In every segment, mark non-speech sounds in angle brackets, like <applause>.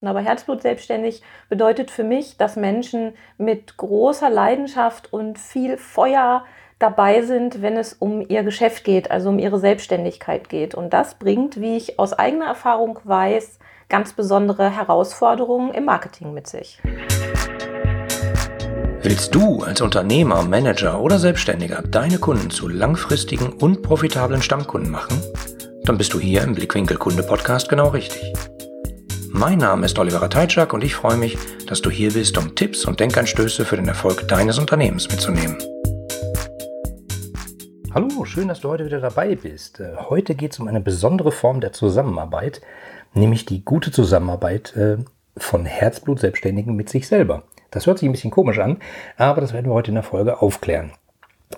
Aber Herzblut selbstständig bedeutet für mich, dass Menschen mit großer Leidenschaft und viel Feuer dabei sind, wenn es um ihr Geschäft geht, also um ihre Selbstständigkeit geht. Und das bringt, wie ich aus eigener Erfahrung weiß, ganz besondere Herausforderungen im Marketing mit sich. Willst du als Unternehmer, Manager oder Selbstständiger deine Kunden zu langfristigen und profitablen Stammkunden machen? Dann bist du hier im Blickwinkel Kunde Podcast genau richtig. Mein Name ist Oliver Teitschak und ich freue mich, dass du hier bist, um Tipps und Denkanstöße für den Erfolg deines Unternehmens mitzunehmen. Hallo, schön, dass du heute wieder dabei bist. Äh, heute geht es um eine besondere Form der Zusammenarbeit, nämlich die gute Zusammenarbeit äh, von Herzblut-Selbstständigen mit sich selber. Das hört sich ein bisschen komisch an, aber das werden wir heute in der Folge aufklären.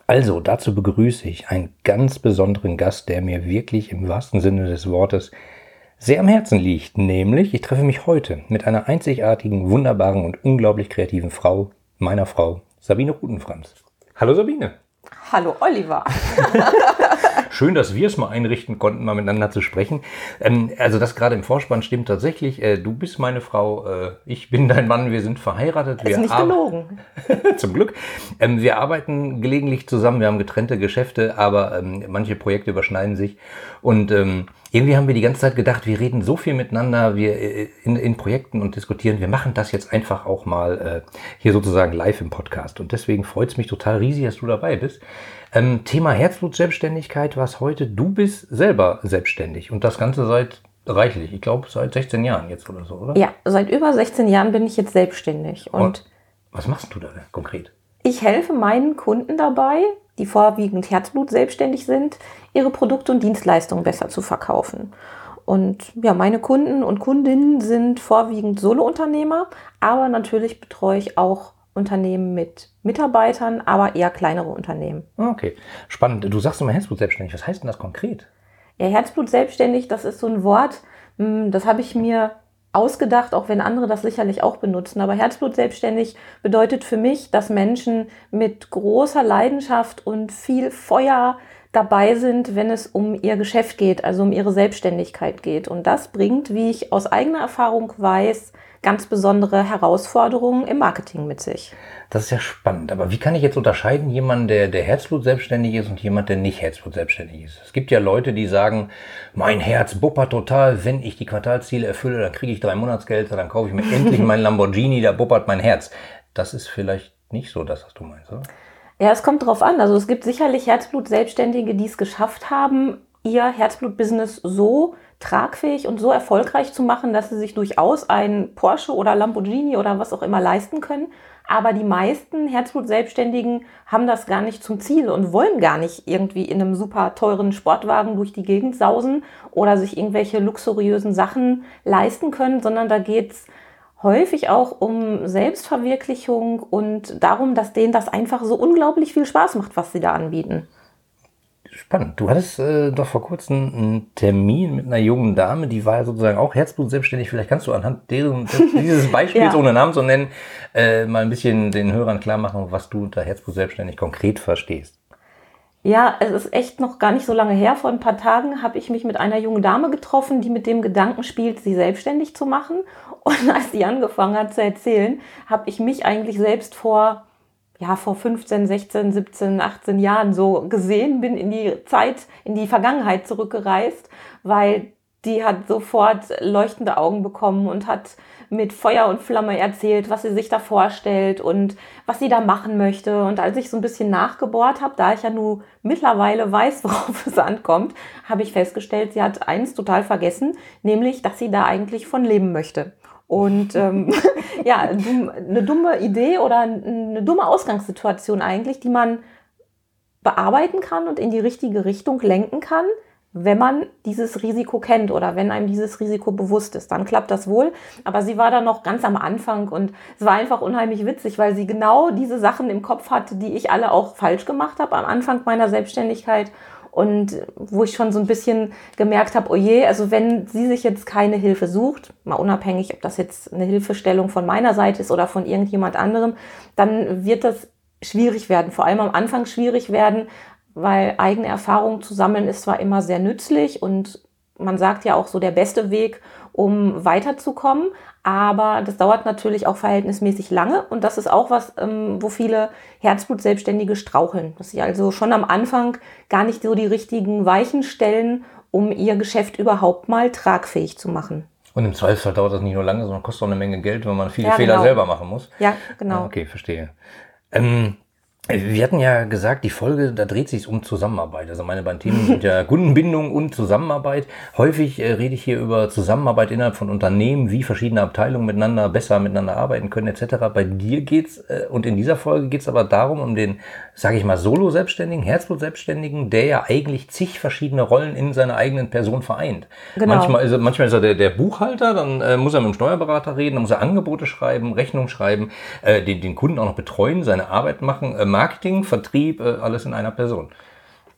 Also, dazu begrüße ich einen ganz besonderen Gast, der mir wirklich im wahrsten Sinne des Wortes sehr am Herzen liegt, nämlich ich treffe mich heute mit einer einzigartigen, wunderbaren und unglaublich kreativen Frau, meiner Frau, Sabine Rutenfranz. Hallo Sabine. Hallo Oliver. <laughs> Schön, dass wir es mal einrichten konnten, mal miteinander zu sprechen. Ähm, also das gerade im Vorspann stimmt tatsächlich. Äh, du bist meine Frau, äh, ich bin dein Mann, wir sind verheiratet. Wir ist nicht gelogen. <laughs> Zum Glück. Ähm, wir arbeiten gelegentlich zusammen, wir haben getrennte Geschäfte, aber ähm, manche Projekte überschneiden sich. Und ähm, irgendwie haben wir die ganze Zeit gedacht, wir reden so viel miteinander, wir äh, in, in Projekten und diskutieren. Wir machen das jetzt einfach auch mal äh, hier sozusagen live im Podcast. Und deswegen freut es mich total riesig, dass du dabei bist. Ähm, Thema Herzblut-Selbstständigkeit, was heute, du bist selber selbstständig und das Ganze seit reichlich, ich glaube seit 16 Jahren jetzt oder so, oder? Ja, seit über 16 Jahren bin ich jetzt selbstständig. Und, und was machst du da konkret? Ich helfe meinen Kunden dabei, die vorwiegend Herzblut selbstständig sind, ihre Produkte und Dienstleistungen besser zu verkaufen. Und ja, meine Kunden und Kundinnen sind vorwiegend Solounternehmer, aber natürlich betreue ich auch Unternehmen mit Mitarbeitern, aber eher kleinere Unternehmen. Okay, spannend. Du sagst immer Herzblut selbstständig. Was heißt denn das konkret? Ja, Herzblut selbstständig, das ist so ein Wort, hm, das habe ich mir ausgedacht, auch wenn andere das sicherlich auch benutzen. Aber Herzblut selbstständig bedeutet für mich, dass Menschen mit großer Leidenschaft und viel Feuer dabei sind, wenn es um ihr Geschäft geht, also um ihre Selbstständigkeit geht. Und das bringt, wie ich aus eigener Erfahrung weiß, ganz besondere Herausforderungen im Marketing mit sich. Das ist ja spannend. Aber wie kann ich jetzt unterscheiden, jemand, der, der Herzblut selbstständig ist und jemand, der nicht Herzblut selbstständig ist? Es gibt ja Leute, die sagen, mein Herz buppert total, wenn ich die Quartalziele erfülle, dann kriege ich drei Monatsgelder, dann kaufe ich mir <laughs> endlich meinen Lamborghini, da buppert mein Herz. Das ist vielleicht nicht so das, was du meinst, oder? Ja, es kommt drauf an. Also es gibt sicherlich Herzblut-Selbstständige, die es geschafft haben, ihr Herzblut-Business so tragfähig und so erfolgreich zu machen, dass sie sich durchaus ein Porsche oder Lamborghini oder was auch immer leisten können. Aber die meisten Herzblut-Selbstständigen haben das gar nicht zum Ziel und wollen gar nicht irgendwie in einem super teuren Sportwagen durch die Gegend sausen oder sich irgendwelche luxuriösen Sachen leisten können, sondern da geht's häufig auch um Selbstverwirklichung und darum, dass denen das einfach so unglaublich viel Spaß macht, was sie da anbieten. Spannend. Du hattest äh, doch vor kurzem einen Termin mit einer jungen Dame, die war sozusagen auch Herzblut selbstständig. Vielleicht kannst du anhand deren, <laughs> dieses Beispiels, ja. ohne Namen zu nennen, äh, mal ein bisschen den Hörern klar machen, was du unter Herzblut selbstständig konkret verstehst. Ja, es ist echt noch gar nicht so lange her. Vor ein paar Tagen habe ich mich mit einer jungen Dame getroffen, die mit dem Gedanken spielt, sie selbstständig zu machen. Und <laughs> als sie angefangen hat zu erzählen, habe ich mich eigentlich selbst vor ja, vor 15, 16, 17, 18 Jahren so gesehen, bin in die Zeit, in die Vergangenheit zurückgereist, weil die hat sofort leuchtende Augen bekommen und hat mit Feuer und Flamme erzählt, was sie sich da vorstellt und was sie da machen möchte. Und als ich so ein bisschen nachgebohrt habe, da ich ja nur mittlerweile weiß, <laughs> worauf es ankommt, habe ich festgestellt, sie hat eins total vergessen, nämlich, dass sie da eigentlich von leben möchte. Und ähm, <laughs> ja, eine dumme Idee oder eine dumme Ausgangssituation eigentlich, die man bearbeiten kann und in die richtige Richtung lenken kann, wenn man dieses Risiko kennt oder wenn einem dieses Risiko bewusst ist, dann klappt das wohl. Aber sie war da noch ganz am Anfang und es war einfach unheimlich witzig, weil sie genau diese Sachen im Kopf hatte, die ich alle auch falsch gemacht habe am Anfang meiner Selbstständigkeit und wo ich schon so ein bisschen gemerkt habe, oh je, also wenn sie sich jetzt keine Hilfe sucht, mal unabhängig, ob das jetzt eine Hilfestellung von meiner Seite ist oder von irgendjemand anderem, dann wird das schwierig werden, vor allem am Anfang schwierig werden, weil eigene Erfahrungen zu sammeln ist zwar immer sehr nützlich und man sagt ja auch so der beste Weg, um weiterzukommen. Aber das dauert natürlich auch verhältnismäßig lange und das ist auch was, ähm, wo viele Herzblut-Selbstständige straucheln. Dass sie also schon am Anfang gar nicht so die richtigen Weichen stellen, um ihr Geschäft überhaupt mal tragfähig zu machen. Und im Zweifelsfall dauert das nicht nur lange, sondern kostet auch eine Menge Geld, wenn man viele ja, Fehler genau. selber machen muss. Ja, genau. Okay, verstehe. Ähm, wir hatten ja gesagt, die Folge, da dreht sich um Zusammenarbeit. Also meine beiden Themen sind ja <laughs> Kundenbindung und Zusammenarbeit. Häufig äh, rede ich hier über Zusammenarbeit innerhalb von Unternehmen, wie verschiedene Abteilungen miteinander besser miteinander arbeiten können etc. Bei dir geht's äh, und in dieser Folge geht's aber darum, um den, sage ich mal, Solo-Selbstständigen, Herzblut-Selbstständigen, der ja eigentlich zig verschiedene Rollen in seiner eigenen Person vereint. Genau. Manchmal, ist er, manchmal ist er der, der Buchhalter, dann äh, muss er mit dem Steuerberater reden, dann muss er Angebote schreiben, Rechnung schreiben, äh, den, den Kunden auch noch betreuen, seine Arbeit machen, äh, Marketing, Vertrieb, äh, alles in einer Person.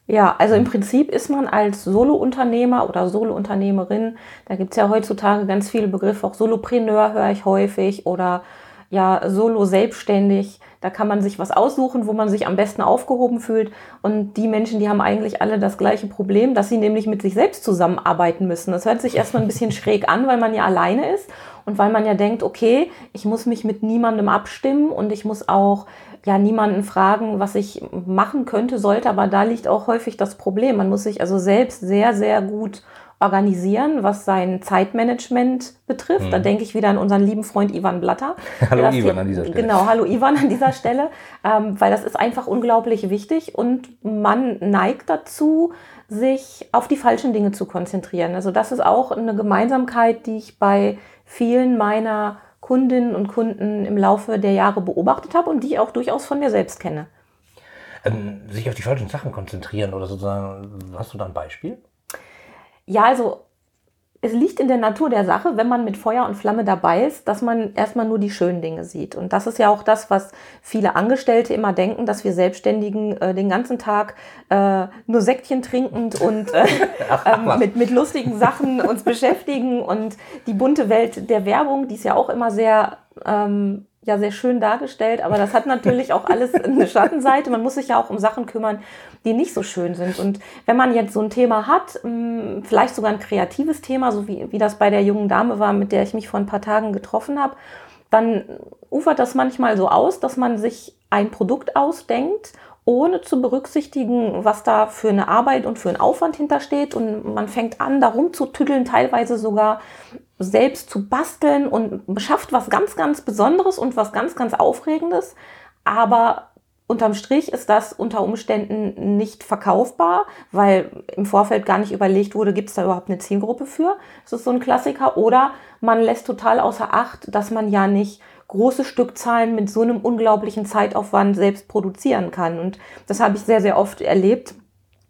Ja, also im Prinzip ist man als Solo-Unternehmer oder Solo-Unternehmerin, da gibt es ja heutzutage ganz viele Begriffe, auch Solopreneur höre ich häufig oder ja, Solo-Selbstständig. Da kann man sich was aussuchen, wo man sich am besten aufgehoben fühlt. Und die Menschen, die haben eigentlich alle das gleiche Problem, dass sie nämlich mit sich selbst zusammenarbeiten müssen. Das hört sich erstmal ein bisschen <laughs> schräg an, weil man ja alleine ist und weil man ja denkt, okay, ich muss mich mit niemandem abstimmen und ich muss auch ja niemanden fragen, was ich machen könnte, sollte, aber da liegt auch häufig das Problem. Man muss sich also selbst sehr, sehr gut organisieren, was sein Zeitmanagement betrifft. Mhm. Da denke ich wieder an unseren lieben Freund Ivan Blatter. <laughs> hallo Ivan an dieser Stelle. Genau, hallo Ivan an dieser Stelle, <laughs> ähm, weil das ist einfach unglaublich wichtig und man neigt dazu, sich auf die falschen Dinge zu konzentrieren. Also das ist auch eine Gemeinsamkeit, die ich bei vielen meiner Kundinnen und Kunden im Laufe der Jahre beobachtet habe und die ich auch durchaus von mir selbst kenne. Ähm, sich auf die falschen Sachen konzentrieren oder sozusagen, hast du da ein Beispiel? Ja, also es liegt in der Natur der Sache, wenn man mit Feuer und Flamme dabei ist, dass man erstmal nur die schönen Dinge sieht. Und das ist ja auch das, was viele Angestellte immer denken, dass wir Selbstständigen äh, den ganzen Tag äh, nur Säckchen trinkend und äh, <laughs> ähm, mit, mit lustigen Sachen uns beschäftigen und die bunte Welt der Werbung, die ist ja auch immer sehr ähm, ja sehr schön dargestellt, aber das hat natürlich auch alles eine Schattenseite. Man muss sich ja auch um Sachen kümmern, die nicht so schön sind. Und wenn man jetzt so ein Thema hat, hm, vielleicht sogar ein kreatives Thema, so wie, wie das bei der jungen Dame war, mit der ich mich vor ein paar Tagen getroffen habe, dann ufert das manchmal so aus, dass man sich ein Produkt ausdenkt ohne zu berücksichtigen, was da für eine Arbeit und für einen Aufwand hintersteht. Und man fängt an, darum zu tüddeln, teilweise sogar selbst zu basteln und schafft was ganz, ganz Besonderes und was ganz, ganz Aufregendes. Aber unterm Strich ist das unter Umständen nicht verkaufbar, weil im Vorfeld gar nicht überlegt wurde, gibt es da überhaupt eine Zielgruppe für. Das ist so ein Klassiker. Oder man lässt total außer Acht, dass man ja nicht große Stückzahlen mit so einem unglaublichen Zeitaufwand selbst produzieren kann. Und das habe ich sehr, sehr oft erlebt,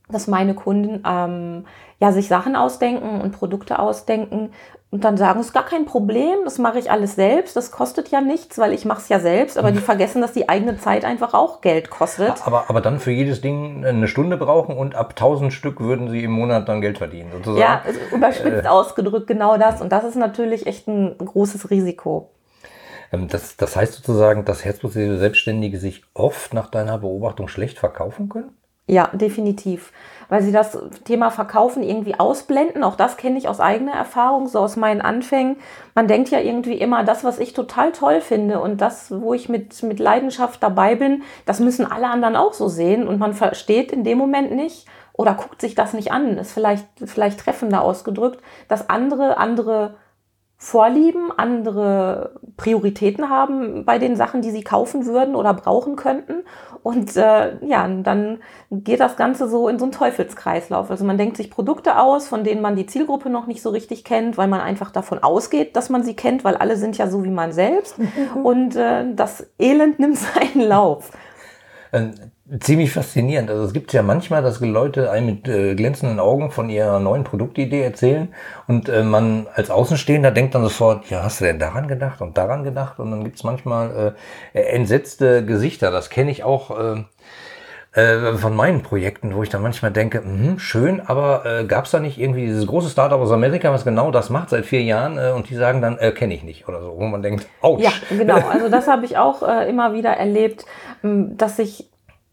dass meine Kunden ähm, ja sich Sachen ausdenken und Produkte ausdenken und dann sagen, es ist gar kein Problem, das mache ich alles selbst, das kostet ja nichts, weil ich mache es ja selbst, aber die vergessen, dass die eigene Zeit einfach auch Geld kostet. Aber, aber dann für jedes Ding eine Stunde brauchen und ab 1000 Stück würden sie im Monat dann Geld verdienen, sozusagen. Ja, überspitzt äh. ausgedrückt genau das und das ist natürlich echt ein großes Risiko. Ähm, das, das heißt sozusagen, dass herzblutige Selbstständige sich oft nach deiner Beobachtung schlecht verkaufen können? Ja, definitiv. Weil sie das Thema Verkaufen irgendwie ausblenden. Auch das kenne ich aus eigener Erfahrung, so aus meinen Anfängen. Man denkt ja irgendwie immer, das, was ich total toll finde und das, wo ich mit, mit Leidenschaft dabei bin, das müssen alle anderen auch so sehen. Und man versteht in dem Moment nicht oder guckt sich das nicht an. Ist vielleicht, vielleicht treffender ausgedrückt, dass andere andere Vorlieben, andere Prioritäten haben bei den Sachen, die sie kaufen würden oder brauchen könnten. Und äh, ja, dann geht das Ganze so in so einen Teufelskreislauf. Also man denkt sich Produkte aus, von denen man die Zielgruppe noch nicht so richtig kennt, weil man einfach davon ausgeht, dass man sie kennt, weil alle sind ja so wie man selbst. <laughs> Und äh, das Elend nimmt seinen Lauf. Ziemlich faszinierend. Also es gibt ja manchmal, dass Leute einem mit äh, glänzenden Augen von ihrer neuen Produktidee erzählen und äh, man als Außenstehender denkt dann sofort, ja, hast du denn daran gedacht und daran gedacht? Und dann gibt's manchmal äh, entsetzte Gesichter. Das kenne ich auch äh, äh, von meinen Projekten, wo ich dann manchmal denke, mh, schön, aber äh, gab es da nicht irgendwie dieses große Startup aus Amerika, was genau das macht seit vier Jahren äh, und die sagen dann, äh, kenne ich nicht oder so, wo man denkt, ouch. Ja, genau. <laughs> Also das habe ich auch äh, immer wieder erlebt, dass sich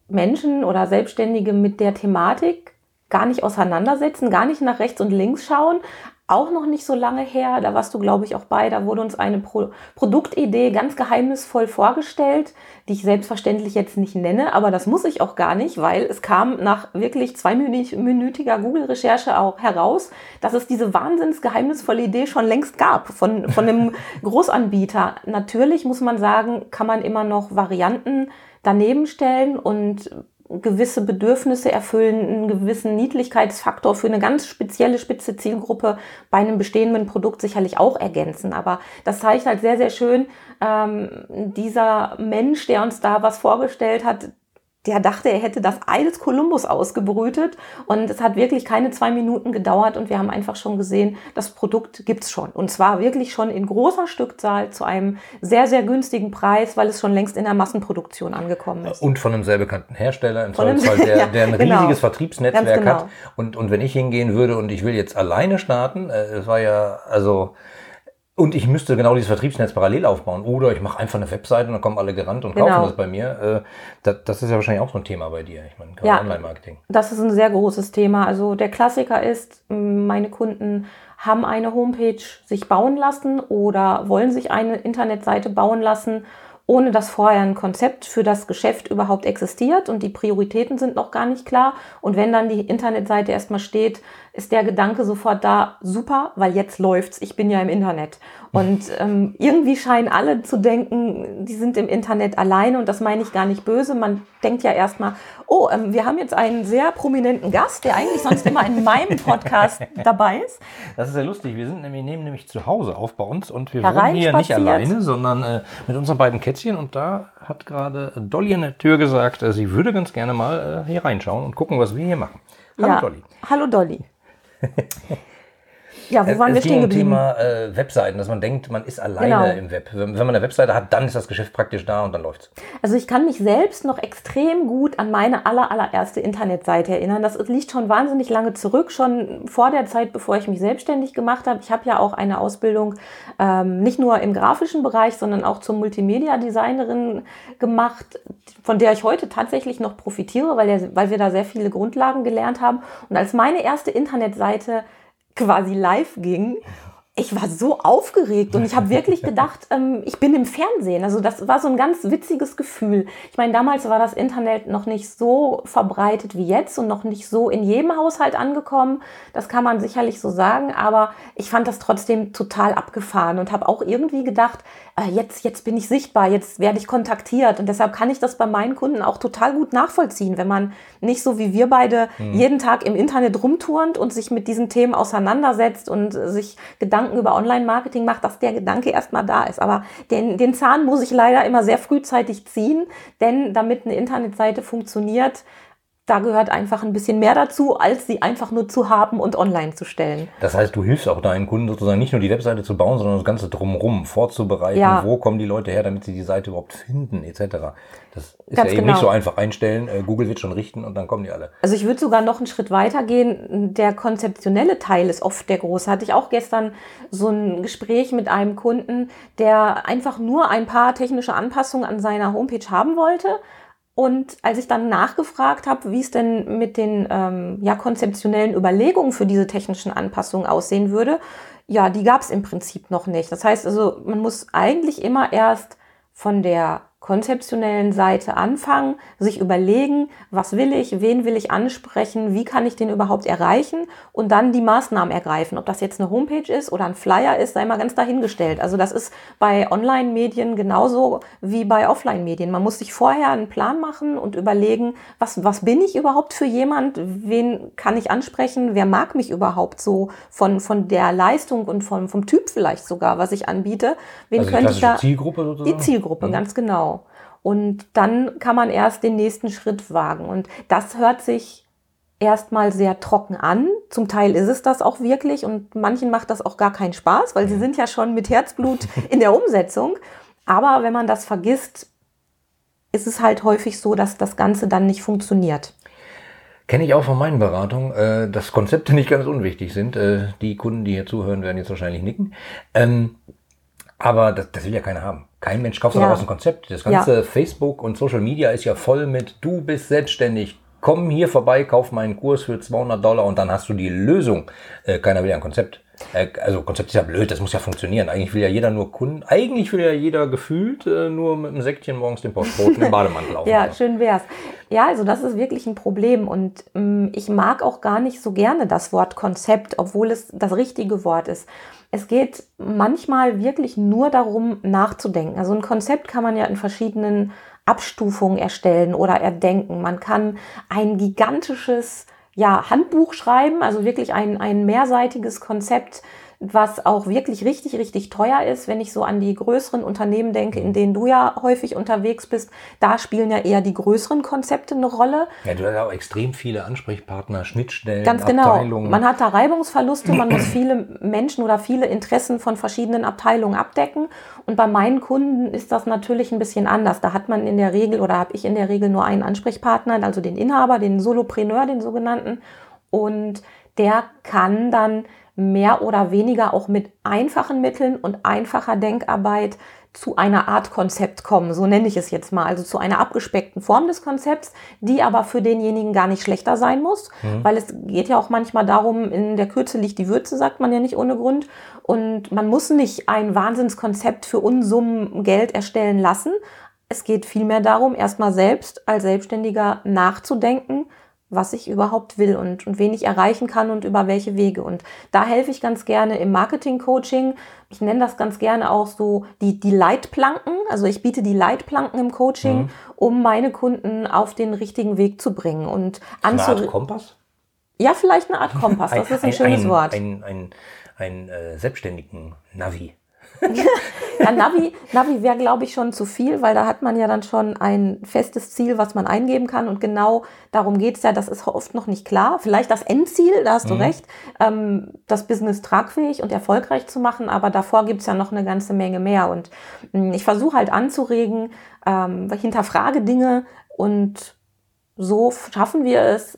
Menschen oder Selbstständige mit der Thematik gar nicht auseinandersetzen, gar nicht nach rechts und links schauen. Auch noch nicht so lange her, da warst du, glaube ich, auch bei, da wurde uns eine Pro Produktidee ganz geheimnisvoll vorgestellt, die ich selbstverständlich jetzt nicht nenne, aber das muss ich auch gar nicht, weil es kam nach wirklich zweiminütiger Google-Recherche auch heraus, dass es diese wahnsinns geheimnisvolle Idee schon längst gab von, von einem <laughs> Großanbieter. Natürlich muss man sagen, kann man immer noch Varianten daneben stellen und gewisse Bedürfnisse erfüllen, einen gewissen Niedlichkeitsfaktor für eine ganz spezielle spitze Zielgruppe bei einem bestehenden Produkt sicherlich auch ergänzen. Aber das zeigt halt sehr, sehr schön, ähm, dieser Mensch, der uns da was vorgestellt hat, der dachte, er hätte das Ei des Kolumbus ausgebrütet und es hat wirklich keine zwei Minuten gedauert und wir haben einfach schon gesehen, das Produkt gibt's schon und zwar wirklich schon in großer Stückzahl zu einem sehr, sehr günstigen Preis, weil es schon längst in der Massenproduktion angekommen ist. Und von einem sehr bekannten Hersteller, im Zweifelsfall, <laughs> der, der ein genau. riesiges Vertriebsnetzwerk genau. hat und, und wenn ich hingehen würde und ich will jetzt alleine starten, äh, es war ja, also und ich müsste genau dieses Vertriebsnetz parallel aufbauen. Oder ich mache einfach eine Webseite und dann kommen alle gerannt und kaufen genau. das bei mir. Äh, das, das, ist ja wahrscheinlich auch so ein Thema bei dir. Ich meine, ja, Online-Marketing. Das ist ein sehr großes Thema. Also der Klassiker ist, meine Kunden haben eine Homepage sich bauen lassen oder wollen sich eine Internetseite bauen lassen ohne dass vorher ein Konzept für das Geschäft überhaupt existiert und die Prioritäten sind noch gar nicht klar. Und wenn dann die Internetseite erstmal steht, ist der Gedanke sofort da, super, weil jetzt läuft's, ich bin ja im Internet. Und ähm, irgendwie scheinen alle zu denken, die sind im Internet alleine und das meine ich gar nicht böse. Man denkt ja erstmal, oh, ähm, wir haben jetzt einen sehr prominenten Gast, der eigentlich sonst immer in meinem Podcast <laughs> dabei ist. Das ist sehr lustig. Wir sind nämlich, nehmen nämlich zu Hause auf bei uns und wir wohnen hier nicht alleine, sondern äh, mit unseren beiden Kätzchen. Und da hat gerade Dolly an der Tür gesagt, äh, sie würde ganz gerne mal äh, hier reinschauen und gucken, was wir hier machen. Hallo ja. Dolly. Hallo Dolly. <laughs> Ja, wo waren es wir stehen geblieben? Thema äh, Webseiten, dass man denkt, man ist alleine genau. im Web. Wenn, man eine Webseite hat, dann ist das Geschäft praktisch da und dann läuft's. Also ich kann mich selbst noch extrem gut an meine aller, allererste Internetseite erinnern. Das liegt schon wahnsinnig lange zurück, schon vor der Zeit, bevor ich mich selbstständig gemacht habe. Ich habe ja auch eine Ausbildung ähm, nicht nur im grafischen Bereich, sondern auch zur Multimedia-Designerin gemacht, von der ich heute tatsächlich noch profitiere, weil, der, weil wir da sehr viele Grundlagen gelernt haben. Und als meine erste Internetseite quasi live ging, ich war so aufgeregt und ich habe wirklich gedacht, <laughs> ähm, ich bin im Fernsehen. Also das war so ein ganz witziges Gefühl. Ich meine, damals war das Internet noch nicht so verbreitet wie jetzt und noch nicht so in jedem Haushalt angekommen. Das kann man sicherlich so sagen, aber ich fand das trotzdem total abgefahren und habe auch irgendwie gedacht, äh, jetzt, jetzt bin ich sichtbar, jetzt werde ich kontaktiert und deshalb kann ich das bei meinen Kunden auch total gut nachvollziehen, wenn man nicht so wie wir beide mhm. jeden Tag im Internet rumturnt und sich mit diesen Themen auseinandersetzt und sich Gedanken Gedanken über Online-Marketing macht, dass der Gedanke erstmal da ist. Aber den, den Zahn muss ich leider immer sehr frühzeitig ziehen, denn damit eine Internetseite funktioniert, da gehört einfach ein bisschen mehr dazu, als sie einfach nur zu haben und online zu stellen. Das heißt, du hilfst auch deinen Kunden sozusagen nicht nur die Webseite zu bauen, sondern das Ganze drumherum vorzubereiten. Ja. Wo kommen die Leute her, damit sie die Seite überhaupt finden, etc. Das ist Ganz ja eben genau. nicht so einfach einstellen. Äh, Google wird schon richten und dann kommen die alle. Also ich würde sogar noch einen Schritt weiter gehen. Der konzeptionelle Teil ist oft der große. Hatte ich auch gestern so ein Gespräch mit einem Kunden, der einfach nur ein paar technische Anpassungen an seiner Homepage haben wollte und als ich dann nachgefragt habe, wie es denn mit den ähm, ja, konzeptionellen Überlegungen für diese technischen Anpassungen aussehen würde, ja, die gab es im Prinzip noch nicht. Das heißt also, man muss eigentlich immer erst von der konzeptionellen Seite anfangen, sich überlegen, was will ich, wen will ich ansprechen, wie kann ich den überhaupt erreichen und dann die Maßnahmen ergreifen. Ob das jetzt eine Homepage ist oder ein Flyer ist, sei mal ganz dahingestellt. Also das ist bei Online-Medien genauso wie bei Offline-Medien. Man muss sich vorher einen Plan machen und überlegen, was, was bin ich überhaupt für jemand, wen kann ich ansprechen, wer mag mich überhaupt so von, von der Leistung und von, vom Typ vielleicht sogar, was ich anbiete. Wen also könnte ich da? Zielgruppe sozusagen? Die Zielgruppe, mhm. ganz genau. Und dann kann man erst den nächsten Schritt wagen. Und das hört sich erstmal sehr trocken an. Zum Teil ist es das auch wirklich und manchen macht das auch gar keinen Spaß, weil sie sind ja schon mit Herzblut <laughs> in der Umsetzung. Aber wenn man das vergisst, ist es halt häufig so, dass das Ganze dann nicht funktioniert. Kenne ich auch von meinen Beratungen, äh, dass Konzepte nicht ganz unwichtig sind. Äh, die Kunden, die hier zuhören, werden jetzt wahrscheinlich nicken. Ähm, aber das, das will ja keiner haben. Kein Mensch kauft ja. daraus ein Konzept. Das ganze ja. Facebook und Social Media ist ja voll mit, du bist selbstständig, komm hier vorbei, kauf meinen Kurs für 200 Dollar und dann hast du die Lösung. Äh, keiner will ja ein Konzept. Äh, also Konzept ist ja blöd, das muss ja funktionieren. Eigentlich will ja jeder nur Kunden, eigentlich will ja jeder gefühlt äh, nur mit einem Säckchen morgens den Postboten im Bademantel <laughs> laufen. ja, schön wär's. Ja, also das ist wirklich ein Problem und ähm, ich mag auch gar nicht so gerne das Wort Konzept, obwohl es das richtige Wort ist. Es geht manchmal wirklich nur darum, nachzudenken. Also ein Konzept kann man ja in verschiedenen Abstufungen erstellen oder erdenken. Man kann ein gigantisches ja, Handbuch schreiben, also wirklich ein, ein mehrseitiges Konzept was auch wirklich richtig, richtig teuer ist. Wenn ich so an die größeren Unternehmen denke, in denen du ja häufig unterwegs bist, da spielen ja eher die größeren Konzepte eine Rolle. Ja, du hast auch extrem viele Ansprechpartner, Schnittstellen, Ganz genau. Abteilungen. Man hat da Reibungsverluste, man muss viele Menschen oder viele Interessen von verschiedenen Abteilungen abdecken. Und bei meinen Kunden ist das natürlich ein bisschen anders. Da hat man in der Regel oder habe ich in der Regel nur einen Ansprechpartner, also den Inhaber, den Solopreneur, den sogenannten. Und der kann dann mehr oder weniger auch mit einfachen Mitteln und einfacher Denkarbeit zu einer Art Konzept kommen, so nenne ich es jetzt mal, also zu einer abgespeckten Form des Konzepts, die aber für denjenigen gar nicht schlechter sein muss, mhm. weil es geht ja auch manchmal darum, in der Kürze liegt die Würze, sagt man ja nicht ohne Grund. Und man muss nicht ein Wahnsinnskonzept für Unsummen Geld erstellen lassen. Es geht vielmehr darum, erstmal selbst als Selbstständiger nachzudenken, was ich überhaupt will und, und wen ich erreichen kann und über welche Wege. Und da helfe ich ganz gerne im Marketing-Coaching. Ich nenne das ganz gerne auch so die, die Leitplanken. Also ich biete die Leitplanken im Coaching, mhm. um meine Kunden auf den richtigen Weg zu bringen. Und eine Art Kompass? Ja, vielleicht eine Art Kompass. Das ist ein, ein schönes ein, Wort. Ein, ein, ein, ein äh, selbstständigen Navi. <laughs> ja, Navi, Navi wäre, glaube ich, schon zu viel, weil da hat man ja dann schon ein festes Ziel, was man eingeben kann. Und genau darum geht es ja, das ist oft noch nicht klar. Vielleicht das Endziel, da hast mhm. du recht, ähm, das Business tragfähig und erfolgreich zu machen, aber davor gibt es ja noch eine ganze Menge mehr. Und mh, hm, ich versuche halt anzuregen, ähm, hinterfrage Dinge und so schaffen wir es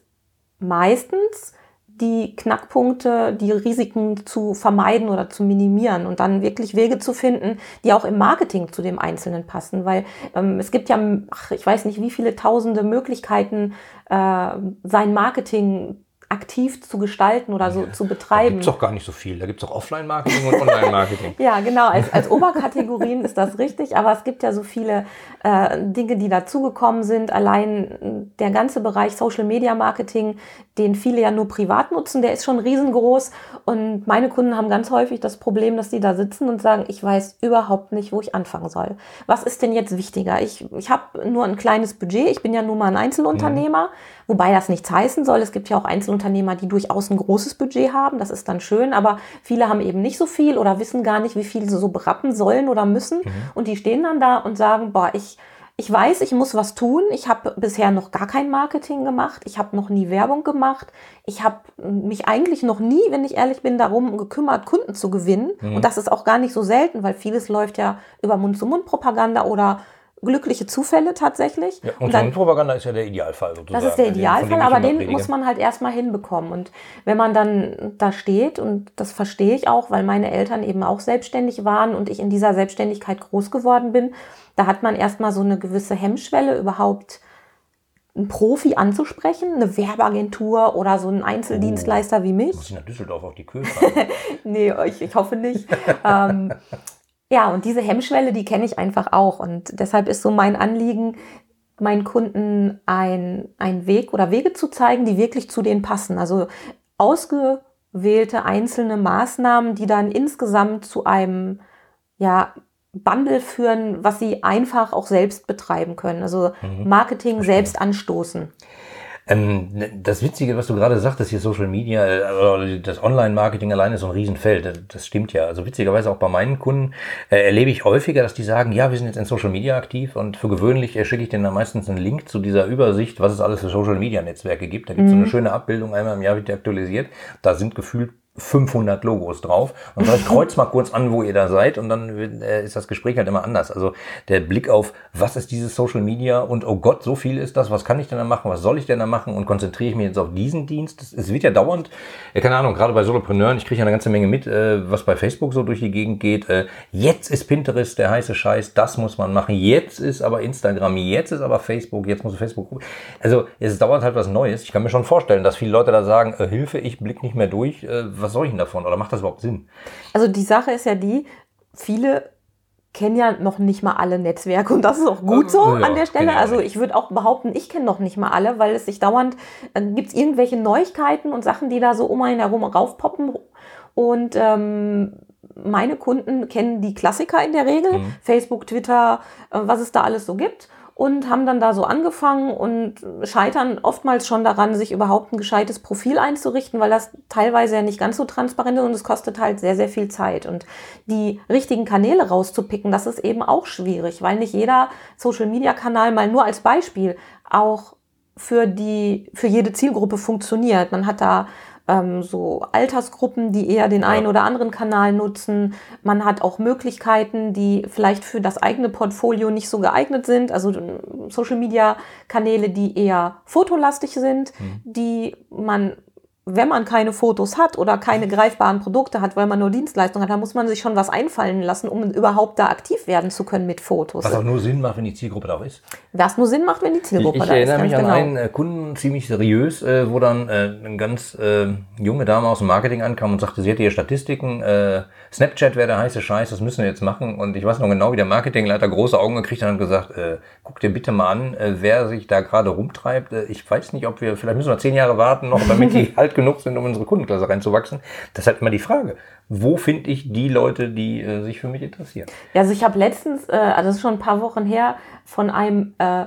meistens, die Knackpunkte, die Risiken zu vermeiden oder zu minimieren und dann wirklich Wege zu finden, die auch im Marketing zu dem Einzelnen passen. Weil ähm, es gibt ja, ach, ich weiß nicht, wie viele tausende Möglichkeiten, äh, sein Marketing aktiv zu gestalten oder so ja, zu betreiben. Da gibt es doch gar nicht so viel. Da gibt es auch Offline-Marketing und Online-Marketing. <laughs> ja, genau. Als, als Oberkategorien ist das richtig. Aber es gibt ja so viele äh, Dinge, die dazugekommen sind. Allein der ganze Bereich Social-Media-Marketing, den viele ja nur privat nutzen, der ist schon riesengroß. Und meine Kunden haben ganz häufig das Problem, dass die da sitzen und sagen, ich weiß überhaupt nicht, wo ich anfangen soll. Was ist denn jetzt wichtiger? Ich, ich habe nur ein kleines Budget. Ich bin ja nur mal ein Einzelunternehmer. Mhm Wobei das nichts heißen soll. Es gibt ja auch Einzelunternehmer, die durchaus ein großes Budget haben. Das ist dann schön. Aber viele haben eben nicht so viel oder wissen gar nicht, wie viel sie so berappen sollen oder müssen. Mhm. Und die stehen dann da und sagen, boah, ich, ich weiß, ich muss was tun. Ich habe bisher noch gar kein Marketing gemacht. Ich habe noch nie Werbung gemacht. Ich habe mich eigentlich noch nie, wenn ich ehrlich bin, darum gekümmert, Kunden zu gewinnen. Mhm. Und das ist auch gar nicht so selten, weil vieles läuft ja über Mund-zu-Mund-Propaganda oder glückliche Zufälle tatsächlich. Ja, und, und dann, Propaganda ist ja der Idealfall sozusagen. Das ist der Idealfall, aber den muss man halt erstmal hinbekommen. Und wenn man dann da steht, und das verstehe ich auch, weil meine Eltern eben auch selbstständig waren und ich in dieser Selbstständigkeit groß geworden bin, da hat man erstmal so eine gewisse Hemmschwelle überhaupt einen Profi anzusprechen, eine Werbeagentur oder so einen Einzeldienstleister oh, wie mich. Muss ich nach Düsseldorf auf die Kühe <laughs> nee, ich, ich hoffe nicht. <laughs> ähm, ja, und diese Hemmschwelle, die kenne ich einfach auch. Und deshalb ist so mein Anliegen, meinen Kunden ein, ein Weg oder Wege zu zeigen, die wirklich zu denen passen. Also ausgewählte einzelne Maßnahmen, die dann insgesamt zu einem ja, Bundle führen, was sie einfach auch selbst betreiben können. Also mhm. Marketing selbst anstoßen. Ähm, das Witzige, was du gerade sagtest, hier Social Media, äh, das Online-Marketing allein ist so ein Riesenfeld. Das stimmt ja. Also witzigerweise auch bei meinen Kunden äh, erlebe ich häufiger, dass die sagen, ja, wir sind jetzt in Social Media aktiv und für gewöhnlich äh, schicke ich denen dann meistens einen Link zu dieser Übersicht, was es alles für Social Media Netzwerke gibt. Da gibt es mhm. so eine mhm. schöne Abbildung, einmal im Jahr wird die aktualisiert. Da sind gefühlt 500 Logos drauf. Und sage ich, kreuz mal kurz an, wo ihr da seid und dann äh, ist das Gespräch halt immer anders. Also der Blick auf, was ist dieses Social Media und oh Gott, so viel ist das, was kann ich denn da machen, was soll ich denn da machen und konzentriere ich mich jetzt auf diesen Dienst. Es wird ja dauernd, keine Ahnung, gerade bei Solopreneuren, ich kriege ja eine ganze Menge mit, äh, was bei Facebook so durch die Gegend geht. Äh, jetzt ist Pinterest der heiße Scheiß, das muss man machen. Jetzt ist aber Instagram, jetzt ist aber Facebook, jetzt muss Facebook. Also es dauert halt was Neues. Ich kann mir schon vorstellen, dass viele Leute da sagen, Hilfe, ich blick nicht mehr durch. Was soll ich denn davon? Oder macht das überhaupt Sinn? Also die Sache ist ja die, viele kennen ja noch nicht mal alle Netzwerke und das ist auch gut so ja, an der Stelle. Also ich würde auch behaupten, ich kenne noch nicht mal alle, weil es sich dauernd, äh, gibt es irgendwelche Neuigkeiten und Sachen, die da so um einen herum raufpoppen und ähm, meine Kunden kennen die Klassiker in der Regel, mhm. Facebook, Twitter, äh, was es da alles so gibt und haben dann da so angefangen und scheitern oftmals schon daran, sich überhaupt ein gescheites Profil einzurichten, weil das teilweise ja nicht ganz so transparent ist und es kostet halt sehr, sehr viel Zeit. Und die richtigen Kanäle rauszupicken, das ist eben auch schwierig, weil nicht jeder Social-Media-Kanal mal nur als Beispiel auch für die, für jede Zielgruppe funktioniert. Man hat da ähm, so Altersgruppen, die eher den einen oder anderen Kanal nutzen. Man hat auch Möglichkeiten, die vielleicht für das eigene Portfolio nicht so geeignet sind. Also äh, Social-Media-Kanäle, die eher fotolastig sind, mhm. die man wenn man keine Fotos hat oder keine greifbaren Produkte hat, weil man nur Dienstleistungen hat, dann muss man sich schon was einfallen lassen, um überhaupt da aktiv werden zu können mit Fotos. Was auch nur Sinn macht, wenn die Zielgruppe da ist. Was nur Sinn macht, wenn die Zielgruppe ich, ich da ist. Ich erinnere mich genau. an einen äh, Kunden, ziemlich seriös, äh, wo dann äh, eine ganz junge Dame aus dem Marketing ankam und sagte, sie hätte hier Statistiken, Snapchat wäre der heiße Scheiß, das müssen wir jetzt machen. Und ich weiß noch genau, wie der Marketingleiter große Augen gekriegt hat und gesagt, guck dir bitte mal an, wer sich da gerade rumtreibt. ich weiß nicht, ob wir, vielleicht müssen wir zehn Jahre warten noch, damit die <laughs> alt genug sind, um unsere Kundenklasse reinzuwachsen. Das ist halt immer die Frage. Wo finde ich die Leute, die äh, sich für mich interessieren? Ja, also ich habe letztens, äh, also das ist schon ein paar Wochen her, von einem äh,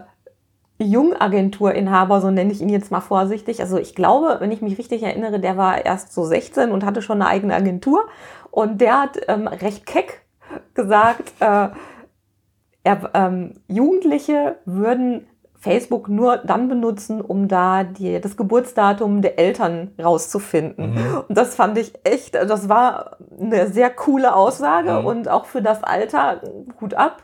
Jungagenturinhaber, so nenne ich ihn jetzt mal vorsichtig. Also ich glaube, wenn ich mich richtig erinnere, der war erst so 16 und hatte schon eine eigene Agentur. Und der hat ähm, recht keck gesagt, äh, er, ähm, Jugendliche würden Facebook nur dann benutzen, um da die, das Geburtsdatum der Eltern rauszufinden. Mhm. Und das fand ich echt, das war eine sehr coole Aussage mhm. und auch für das Alter gut ab.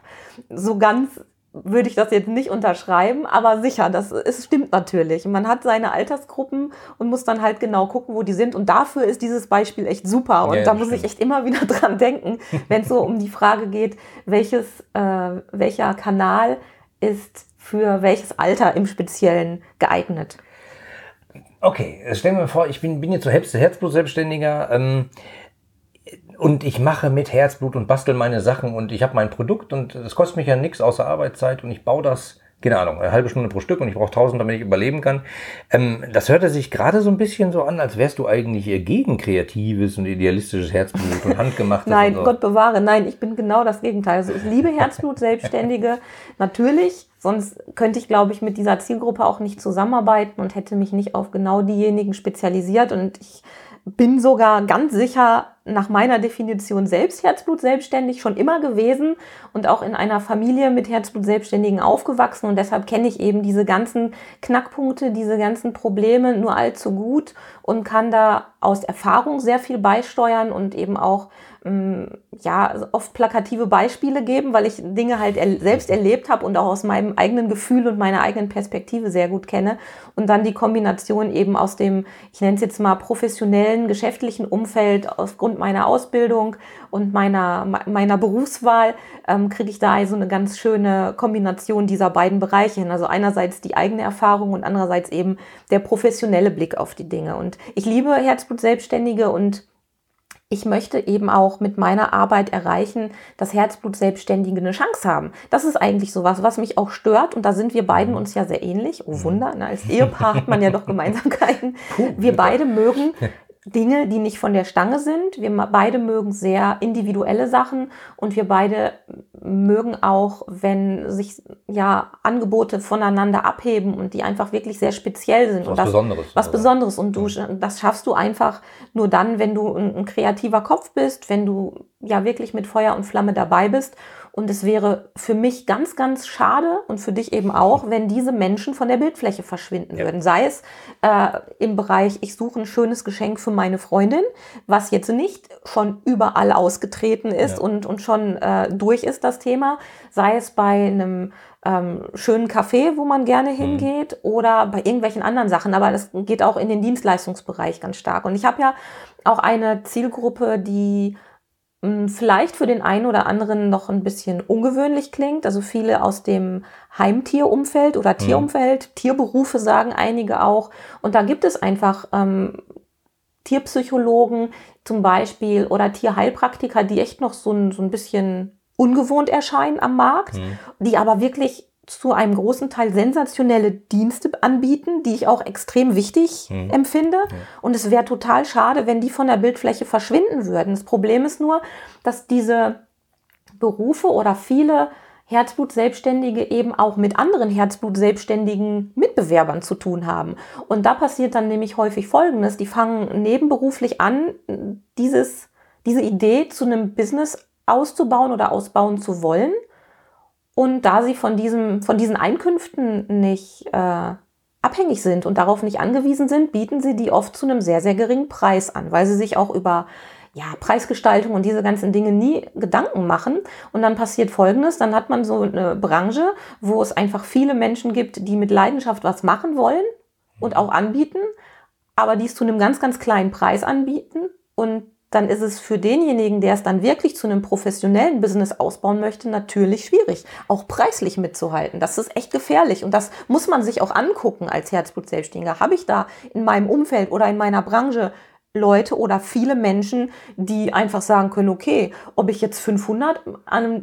So ganz würde ich das jetzt nicht unterschreiben, aber sicher, das es stimmt natürlich. Man hat seine Altersgruppen und muss dann halt genau gucken, wo die sind. Und dafür ist dieses Beispiel echt super. Und ja, da muss stimmt. ich echt immer <laughs> wieder dran denken, wenn es so um die Frage geht, welches, äh, welcher Kanal ist für welches Alter im Speziellen geeignet? Okay, stellen wir vor, ich bin, bin jetzt so Herzblut-Selbstständiger ähm, und ich mache mit Herzblut und bastel meine Sachen und ich habe mein Produkt und es kostet mich ja nichts außer Arbeitszeit und ich baue das keine Ahnung, eine halbe Stunde pro Stück und ich brauche 1000, damit ich überleben kann. Ähm, das hörte sich gerade so ein bisschen so an, als wärst du eigentlich gegen kreatives und idealistisches Herzblut und handgemachtes. <laughs> nein, so. Gott bewahre, nein, ich bin genau das Gegenteil. Also ich liebe Herzblut, <laughs> Selbstständige, natürlich. Sonst könnte ich, glaube ich, mit dieser Zielgruppe auch nicht zusammenarbeiten und hätte mich nicht auf genau diejenigen spezialisiert. Und ich bin sogar ganz sicher nach meiner Definition selbst Herzblut selbstständig schon immer gewesen und auch in einer Familie mit Herzblut Selbstständigen aufgewachsen. Und deshalb kenne ich eben diese ganzen Knackpunkte, diese ganzen Probleme nur allzu gut und kann da aus Erfahrung sehr viel beisteuern und eben auch ja, oft plakative Beispiele geben, weil ich Dinge halt er selbst erlebt habe und auch aus meinem eigenen Gefühl und meiner eigenen Perspektive sehr gut kenne. Und dann die Kombination eben aus dem, ich nenne es jetzt mal professionellen, geschäftlichen Umfeld aufgrund meiner Ausbildung und meiner, meiner Berufswahl, ähm, kriege ich da also eine ganz schöne Kombination dieser beiden Bereiche hin. Also einerseits die eigene Erfahrung und andererseits eben der professionelle Blick auf die Dinge. Und ich liebe Herzblut Selbstständige und ich möchte eben auch mit meiner Arbeit erreichen, dass Herzblut-Selbstständige eine Chance haben. Das ist eigentlich sowas, was mich auch stört. Und da sind wir beiden uns ja sehr ähnlich. Oh Wunder, ne? als Ehepaar hat man ja doch <laughs> Gemeinsamkeiten. Wir beide mögen <laughs> Dinge, die nicht von der Stange sind. Wir beide mögen sehr individuelle Sachen und wir beide mögen auch, wenn sich ja Angebote voneinander abheben und die einfach wirklich sehr speziell sind. Was das, Besonderes. Was also. Besonderes. Und du, das schaffst du einfach nur dann, wenn du ein, ein kreativer Kopf bist, wenn du ja wirklich mit Feuer und Flamme dabei bist. Und es wäre für mich ganz, ganz schade und für dich eben auch, wenn diese Menschen von der Bildfläche verschwinden ja. würden. Sei es äh, im Bereich, ich suche ein schönes Geschenk für meine Freundin, was jetzt nicht schon überall ausgetreten ist ja. und, und schon äh, durch ist das Thema. Sei es bei einem ähm, schönen Café, wo man gerne mhm. hingeht mhm. oder bei irgendwelchen anderen Sachen. Aber das geht auch in den Dienstleistungsbereich ganz stark. Und ich habe ja auch eine Zielgruppe, die vielleicht für den einen oder anderen noch ein bisschen ungewöhnlich klingt. Also viele aus dem Heimtierumfeld oder mhm. Tierumfeld, mhm. Tierberufe sagen einige auch. Und da gibt es einfach ähm, Tierpsychologen zum Beispiel oder Tierheilpraktiker, die echt noch so ein, so ein bisschen ungewohnt erscheinen am Markt, mhm. die aber wirklich zu einem großen Teil sensationelle Dienste anbieten, die ich auch extrem wichtig mhm. empfinde. Ja. Und es wäre total schade, wenn die von der Bildfläche verschwinden würden. Das Problem ist nur, dass diese Berufe oder viele Herzblut-Selbstständige eben auch mit anderen Herzblut-Selbstständigen Mitbewerbern zu tun haben. Und da passiert dann nämlich häufig Folgendes. Die fangen nebenberuflich an, dieses, diese Idee zu einem Business auszubauen oder ausbauen zu wollen. Und da sie von, diesem, von diesen Einkünften nicht äh, abhängig sind und darauf nicht angewiesen sind, bieten sie die oft zu einem sehr, sehr geringen Preis an, weil sie sich auch über ja, Preisgestaltung und diese ganzen Dinge nie Gedanken machen. Und dann passiert Folgendes, dann hat man so eine Branche, wo es einfach viele Menschen gibt, die mit Leidenschaft was machen wollen und auch anbieten, aber dies zu einem ganz, ganz kleinen Preis anbieten. Und dann ist es für denjenigen, der es dann wirklich zu einem professionellen Business ausbauen möchte, natürlich schwierig, auch preislich mitzuhalten. Das ist echt gefährlich und das muss man sich auch angucken als Herzblut-Selbstständiger. Habe ich da in meinem Umfeld oder in meiner Branche Leute oder viele Menschen, die einfach sagen können, okay, ob ich jetzt 500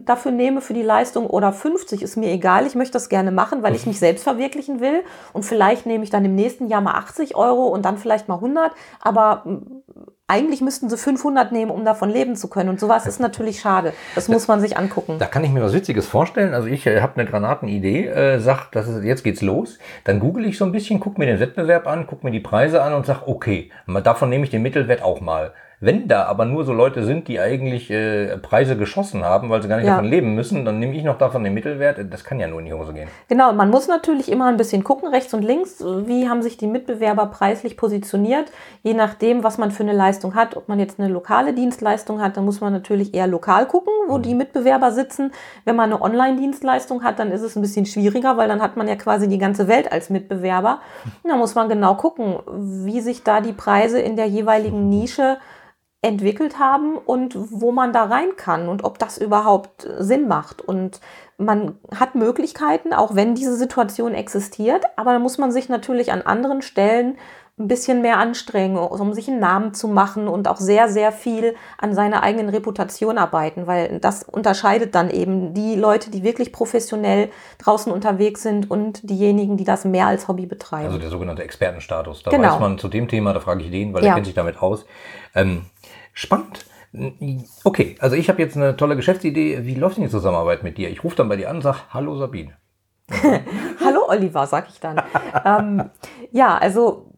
dafür nehme für die Leistung oder 50, ist mir egal. Ich möchte das gerne machen, weil ich mich selbst verwirklichen will. Und vielleicht nehme ich dann im nächsten Jahr mal 80 Euro und dann vielleicht mal 100. Aber eigentlich müssten sie 500 nehmen, um davon leben zu können. Und sowas ist natürlich schade. Das muss man sich angucken. Da kann ich mir was Witziges vorstellen. Also ich äh, habe eine Granatenidee, äh, sag, das ist, jetzt geht's los. Dann google ich so ein bisschen, gucke mir den Wettbewerb an, gucke mir die Preise an und sag, okay, davon nehme ich den Mittelwert auch mal. Wenn da aber nur so Leute sind, die eigentlich äh, Preise geschossen haben, weil sie gar nicht ja. davon leben müssen, dann nehme ich noch davon den Mittelwert. Das kann ja nur in die Hose gehen. Genau, man muss natürlich immer ein bisschen gucken, rechts und links, wie haben sich die Mitbewerber preislich positioniert, je nachdem, was man für eine Leistung hat. Ob man jetzt eine lokale Dienstleistung hat, dann muss man natürlich eher lokal gucken, wo mhm. die Mitbewerber sitzen. Wenn man eine Online-Dienstleistung hat, dann ist es ein bisschen schwieriger, weil dann hat man ja quasi die ganze Welt als Mitbewerber. Und <laughs> da muss man genau gucken, wie sich da die Preise in der jeweiligen Nische entwickelt haben und wo man da rein kann und ob das überhaupt Sinn macht. Und man hat Möglichkeiten, auch wenn diese Situation existiert, aber da muss man sich natürlich an anderen Stellen ein bisschen mehr anstrengen, um sich einen Namen zu machen und auch sehr, sehr viel an seiner eigenen Reputation arbeiten, weil das unterscheidet dann eben die Leute, die wirklich professionell draußen unterwegs sind und diejenigen, die das mehr als Hobby betreiben. Also der sogenannte Expertenstatus. Da genau. weiß man zu dem Thema, da frage ich den, weil ja. er kennt sich damit aus. Ähm, Spannend. Okay, also ich habe jetzt eine tolle Geschäftsidee. Wie läuft denn die Zusammenarbeit mit dir? Ich rufe dann bei dir an und sage, hallo Sabine. <laughs> hallo Oliver, sag ich dann. ähm, ja, also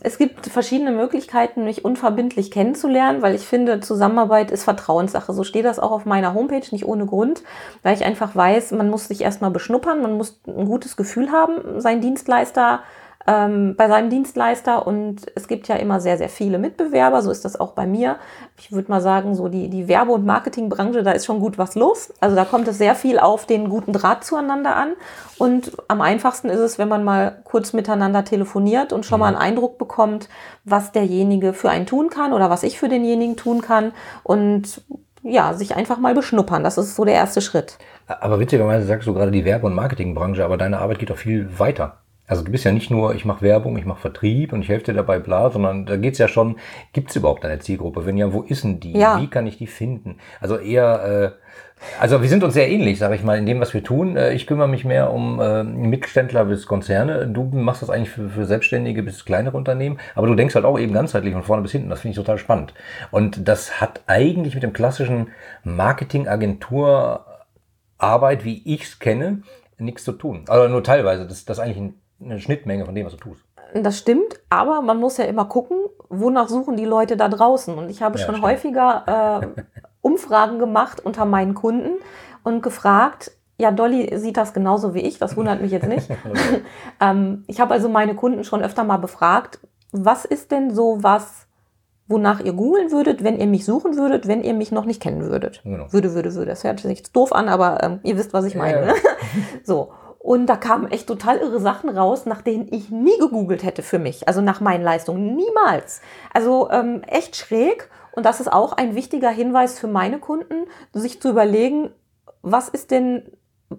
es gibt verschiedene Möglichkeiten, mich unverbindlich kennenzulernen, weil ich finde, Zusammenarbeit ist Vertrauenssache. So steht das auch auf meiner Homepage, nicht ohne Grund, weil ich einfach weiß, man muss sich erstmal beschnuppern, man muss ein gutes Gefühl haben, seinen Dienstleister ähm, bei seinem Dienstleister und es gibt ja immer sehr, sehr viele Mitbewerber, so ist das auch bei mir. Ich würde mal sagen, so die, die Werbe- und Marketingbranche, da ist schon gut was los. Also da kommt es sehr viel auf den guten Draht zueinander an und am einfachsten ist es, wenn man mal kurz miteinander telefoniert und schon mal einen Eindruck bekommt, was derjenige für einen tun kann oder was ich für denjenigen tun kann und ja, sich einfach mal beschnuppern. Das ist so der erste Schritt. Aber witzigerweise sagst du gerade die Werbe- und Marketingbranche, aber deine Arbeit geht doch viel weiter. Also du bist ja nicht nur, ich mache Werbung, ich mache Vertrieb und ich helfe dir dabei, bla, sondern da geht's ja schon, gibt's überhaupt eine Zielgruppe? Wenn ja, wo ist denn die? Ja. Wie kann ich die finden? Also eher, äh, also wir sind uns sehr ähnlich, sage ich mal, in dem, was wir tun. Äh, ich kümmere mich mehr um äh, Mittelständler bis Konzerne. Du machst das eigentlich für, für Selbstständige bis kleinere Unternehmen, aber du denkst halt auch eben ganzheitlich von vorne bis hinten. Das finde ich total spannend. Und das hat eigentlich mit dem klassischen Marketing-Agentur-Arbeit, wie ich's kenne, nichts zu tun. Also nur teilweise. Das, das ist eigentlich ein eine Schnittmenge von dem, was du tust. Das stimmt, aber man muss ja immer gucken, wonach suchen die Leute da draußen. Und ich habe ja, schon stimmt. häufiger äh, <laughs> Umfragen gemacht unter meinen Kunden und gefragt, ja, Dolly sieht das genauso wie ich, das wundert mich jetzt nicht. <laughs> <laughs> ähm, ich habe also meine Kunden schon öfter mal befragt, was ist denn so was, wonach ihr googeln würdet, wenn ihr mich suchen würdet, wenn ihr mich noch nicht kennen würdet? Genau. Würde, würde, würde. Das hört sich doof an, aber ähm, ihr wisst, was ich meine. Ja, ja. so. Und da kamen echt total irre Sachen raus, nach denen ich nie gegoogelt hätte für mich. Also nach meinen Leistungen. Niemals. Also ähm, echt schräg. Und das ist auch ein wichtiger Hinweis für meine Kunden, sich zu überlegen, was ist denn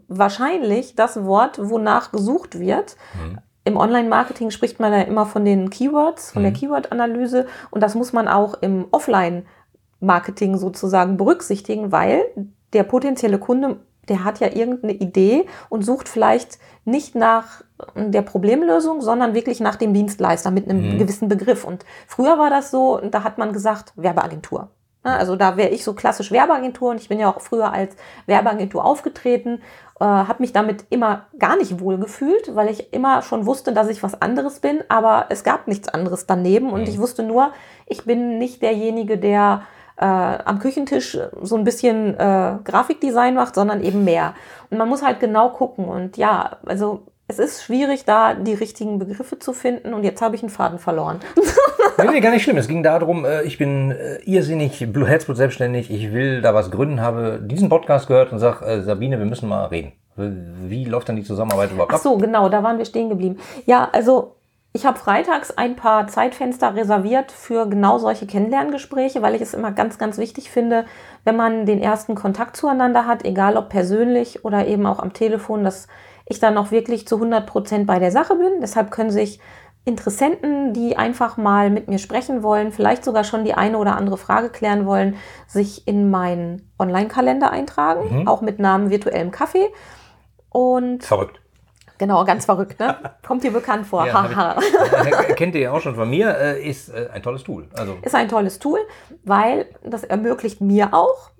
wahrscheinlich das Wort, wonach gesucht wird. Mhm. Im Online-Marketing spricht man ja immer von den Keywords, von mhm. der Keyword-Analyse. Und das muss man auch im Offline-Marketing sozusagen berücksichtigen, weil der potenzielle Kunde der hat ja irgendeine Idee und sucht vielleicht nicht nach der Problemlösung, sondern wirklich nach dem Dienstleister mit einem mhm. gewissen Begriff. Und früher war das so, da hat man gesagt, Werbeagentur. Also da wäre ich so klassisch Werbeagentur und ich bin ja auch früher als Werbeagentur aufgetreten, äh, habe mich damit immer gar nicht wohl gefühlt, weil ich immer schon wusste, dass ich was anderes bin, aber es gab nichts anderes daneben und mhm. ich wusste nur, ich bin nicht derjenige, der äh, am Küchentisch so ein bisschen äh, Grafikdesign macht, sondern eben mehr. Und man muss halt genau gucken. Und ja, also es ist schwierig, da die richtigen Begriffe zu finden. Und jetzt habe ich einen Faden verloren. <laughs> nee, nee, gar nicht schlimm. Es ging darum, äh, ich bin äh, irrsinnig, Herzblut selbstständig, ich will da was gründen, habe diesen Podcast gehört und sage, äh, Sabine, wir müssen mal reden. Wie läuft dann die Zusammenarbeit überhaupt? Ach so, genau, da waren wir stehen geblieben. Ja, also ich habe freitags ein paar Zeitfenster reserviert für genau solche Kennenlerngespräche, weil ich es immer ganz, ganz wichtig finde, wenn man den ersten Kontakt zueinander hat, egal ob persönlich oder eben auch am Telefon, dass ich dann auch wirklich zu 100 Prozent bei der Sache bin. Deshalb können sich Interessenten, die einfach mal mit mir sprechen wollen, vielleicht sogar schon die eine oder andere Frage klären wollen, sich in meinen Online-Kalender eintragen, mhm. auch mit Namen virtuellem Kaffee. Und Verrückt. Genau, ganz verrückt, ne? <laughs> Kommt dir bekannt vor. Ja, <laughs> kennt ihr ja auch schon von mir, äh, ist äh, ein tolles Tool. Also. Ist ein tolles Tool, weil das ermöglicht mir auch,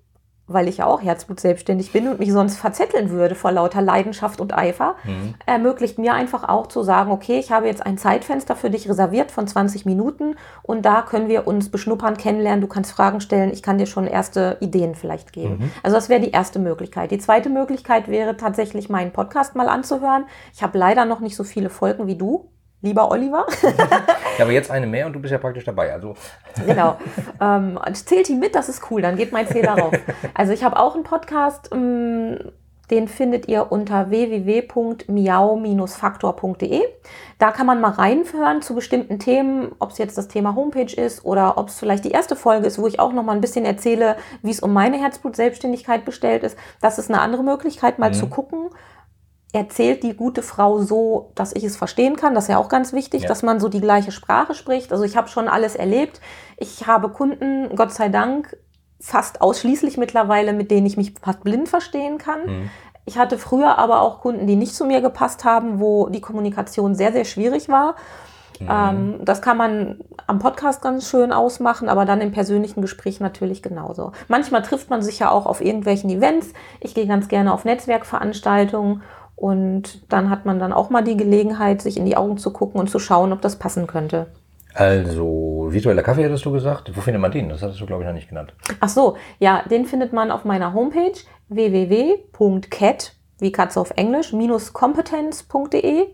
weil ich ja auch Herzblut selbstständig bin und mich sonst verzetteln würde vor lauter Leidenschaft und Eifer, mhm. ermöglicht mir einfach auch zu sagen, okay, ich habe jetzt ein Zeitfenster für dich reserviert von 20 Minuten und da können wir uns beschnuppern, kennenlernen, du kannst Fragen stellen, ich kann dir schon erste Ideen vielleicht geben. Mhm. Also das wäre die erste Möglichkeit. Die zweite Möglichkeit wäre tatsächlich meinen Podcast mal anzuhören. Ich habe leider noch nicht so viele Folgen wie du, lieber Oliver. <laughs> ja, aber jetzt eine mehr und du bist ja praktisch dabei. Also. <laughs> Genau. Ähm, zählt die mit, das ist cool, dann geht mein Zähler rauf. Also ich habe auch einen Podcast, ähm, den findet ihr unter www.miau-faktor.de. Da kann man mal reinhören zu bestimmten Themen, ob es jetzt das Thema Homepage ist oder ob es vielleicht die erste Folge ist, wo ich auch noch mal ein bisschen erzähle, wie es um meine Herzblut-Selbstständigkeit bestellt ist. Das ist eine andere Möglichkeit, mal mhm. zu gucken erzählt die gute Frau so, dass ich es verstehen kann. Das ist ja auch ganz wichtig, ja. dass man so die gleiche Sprache spricht. Also ich habe schon alles erlebt. Ich habe Kunden, Gott sei Dank, fast ausschließlich mittlerweile, mit denen ich mich fast blind verstehen kann. Mhm. Ich hatte früher aber auch Kunden, die nicht zu mir gepasst haben, wo die Kommunikation sehr, sehr schwierig war. Mhm. Ähm, das kann man am Podcast ganz schön ausmachen, aber dann im persönlichen Gespräch natürlich genauso. Manchmal trifft man sich ja auch auf irgendwelchen Events. Ich gehe ganz gerne auf Netzwerkveranstaltungen und dann hat man dann auch mal die Gelegenheit, sich in die Augen zu gucken und zu schauen, ob das passen könnte. Also, virtueller Kaffee hattest du gesagt. Wo findet man den? Das hattest du, glaube ich, noch nicht genannt. Ach so, ja, den findet man auf meiner Homepage www.cat, wie Katze auf Englisch, minus kompetenz.de.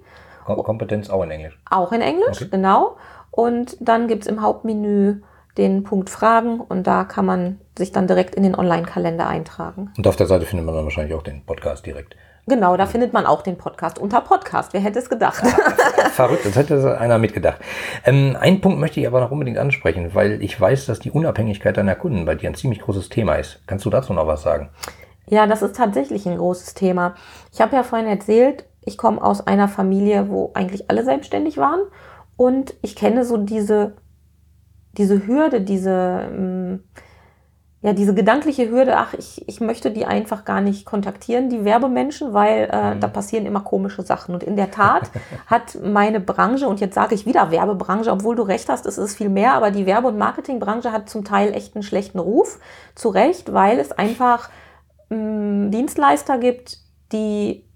Kompetenz auch in Englisch. Auch in Englisch, okay. genau. Und dann gibt es im Hauptmenü den Punkt Fragen und da kann man sich dann direkt in den Online-Kalender eintragen. Und auf der Seite findet man dann wahrscheinlich auch den Podcast direkt. Genau, da findet man auch den Podcast unter Podcast. Wer hätte es gedacht? <laughs> Verrückt, das hätte einer mitgedacht. Ähm, einen Punkt möchte ich aber noch unbedingt ansprechen, weil ich weiß, dass die Unabhängigkeit deiner Kunden bei dir ein ziemlich großes Thema ist. Kannst du dazu noch was sagen? Ja, das ist tatsächlich ein großes Thema. Ich habe ja vorhin erzählt, ich komme aus einer Familie, wo eigentlich alle selbstständig waren. Und ich kenne so diese, diese Hürde, diese... Ähm, ja, diese gedankliche Hürde, ach, ich, ich möchte die einfach gar nicht kontaktieren, die Werbemenschen, weil äh, mhm. da passieren immer komische Sachen. Und in der Tat <laughs> hat meine Branche, und jetzt sage ich wieder Werbebranche, obwohl du recht hast, es ist viel mehr, aber die Werbe- und Marketingbranche hat zum Teil echt einen schlechten Ruf, zu Recht, weil es einfach mh, mm, Dienstleister gibt, die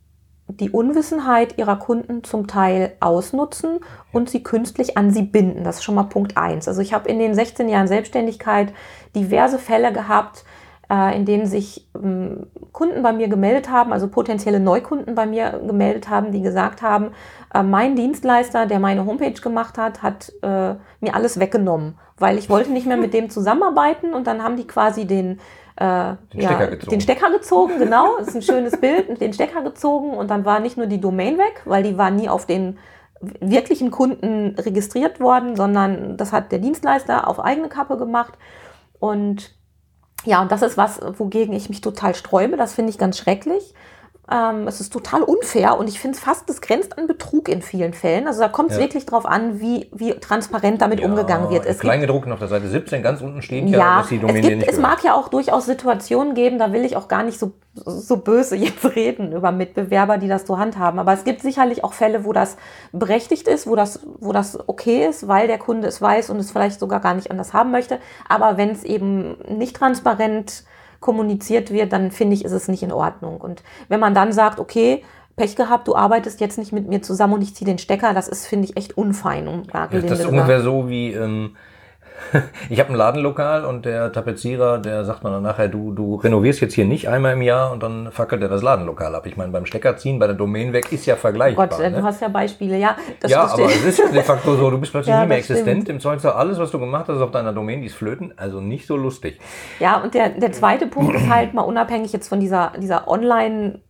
die Unwissenheit ihrer Kunden zum Teil ausnutzen und sie künstlich an sie binden. Das ist schon mal Punkt eins. Also ich habe in den 16 Jahren Selbstständigkeit diverse Fälle gehabt, äh, in denen sich ähm, Kunden bei mir gemeldet haben, also potenzielle Neukunden bei mir gemeldet haben, die gesagt haben, äh, mein Dienstleister, der meine Homepage gemacht hat, hat äh, mir alles weggenommen, weil ich wollte nicht mehr mit dem zusammenarbeiten und dann haben die quasi den äh, den, ja, Stecker gezogen. den Stecker gezogen, genau, das ist ein schönes Bild, den Stecker gezogen und dann war nicht nur die Domain weg, weil die war nie auf den wirklichen Kunden registriert worden, sondern das hat der Dienstleister auf eigene Kappe gemacht und ja, und das ist was, wogegen ich mich total sträube. Das finde ich ganz schrecklich. Ähm, es ist total unfair und ich finde es fast, das grenzt an Betrug in vielen Fällen. Also da kommt es ja. wirklich drauf an, wie, wie transparent damit ja, umgegangen wird. Es Kleingedruckt auf der Seite 17 ganz unten steht ja, ja dass die Domäne es, gibt, nicht es mag ja auch durchaus Situationen geben, da will ich auch gar nicht so, so böse <laughs> jetzt reden über Mitbewerber, die das so handhaben. Aber es gibt sicherlich auch Fälle, wo das berechtigt ist, wo das, wo das okay ist, weil der Kunde es weiß und es vielleicht sogar gar nicht anders haben möchte. Aber wenn es eben nicht transparent kommuniziert wird, dann finde ich, ist es nicht in Ordnung. Und wenn man dann sagt, okay, Pech gehabt, du arbeitest jetzt nicht mit mir zusammen und ich ziehe den Stecker, das ist, finde ich, echt unfein. Um ja, das ist ungefähr so wie, ähm, <laughs> ich habe ein Ladenlokal und der Tapezierer, der sagt mir dann nachher, du, du renovierst jetzt hier nicht einmal im Jahr und dann fackelt er das Ladenlokal ab. Ich meine, beim Stecker ziehen, bei der Domain weg ist ja vergleichbar. Gott, ne? du hast ja Beispiele, ja. ja, aber es ist de facto so, du bist <laughs> plötzlich ja, nie mehr existent. Stimmt. Im Zweifelsfall alles, was du gemacht hast auf deiner Domain, die ist flöten, also nicht so lustig. Ja, und der, der zweite Punkt ist halt mal unabhängig jetzt von dieser, dieser Online-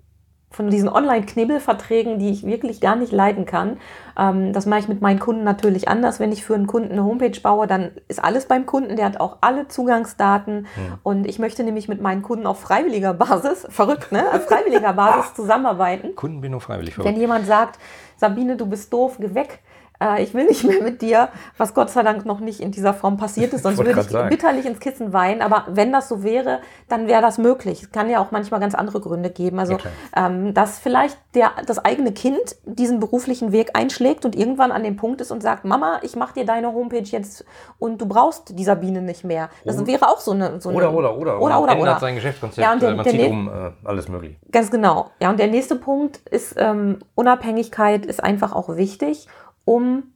von diesen Online-Knibbelverträgen, die ich wirklich gar nicht leiden kann. Ähm, das mache ich mit meinen Kunden natürlich anders. Wenn ich für einen Kunden eine Homepage baue, dann ist alles beim Kunden, der hat auch alle Zugangsdaten. Ja. Und ich möchte nämlich mit meinen Kunden auf freiwilliger Basis, <laughs> verrückt, ne? Auf freiwilliger Basis <laughs> zusammenarbeiten. Kundenbindung freiwillig verrückt. Wenn jemand sagt, Sabine, du bist doof, geh weg, äh, ich will nicht mehr mit dir, was Gott sei Dank noch nicht in dieser Form passiert ist, sonst würde ich sagen. bitterlich ins Kissen weinen. Aber wenn das so wäre, dann wäre das möglich. Es kann ja auch manchmal ganz andere Gründe geben. Also, ähm, dass vielleicht der, das eigene Kind diesen beruflichen Weg einschlägt und irgendwann an dem Punkt ist und sagt, Mama, ich mache dir deine Homepage jetzt und du brauchst die Sabine nicht mehr. Das oh. wäre auch so eine... So oder, eine, oder, oder, oder. Oder, oder, sein Geschäftskonzept, ja, und der, man der zieht um, äh, alles möglich. Ganz genau. Ja, und der nächste Punkt ist, ähm, Unabhängigkeit ist einfach auch wichtig um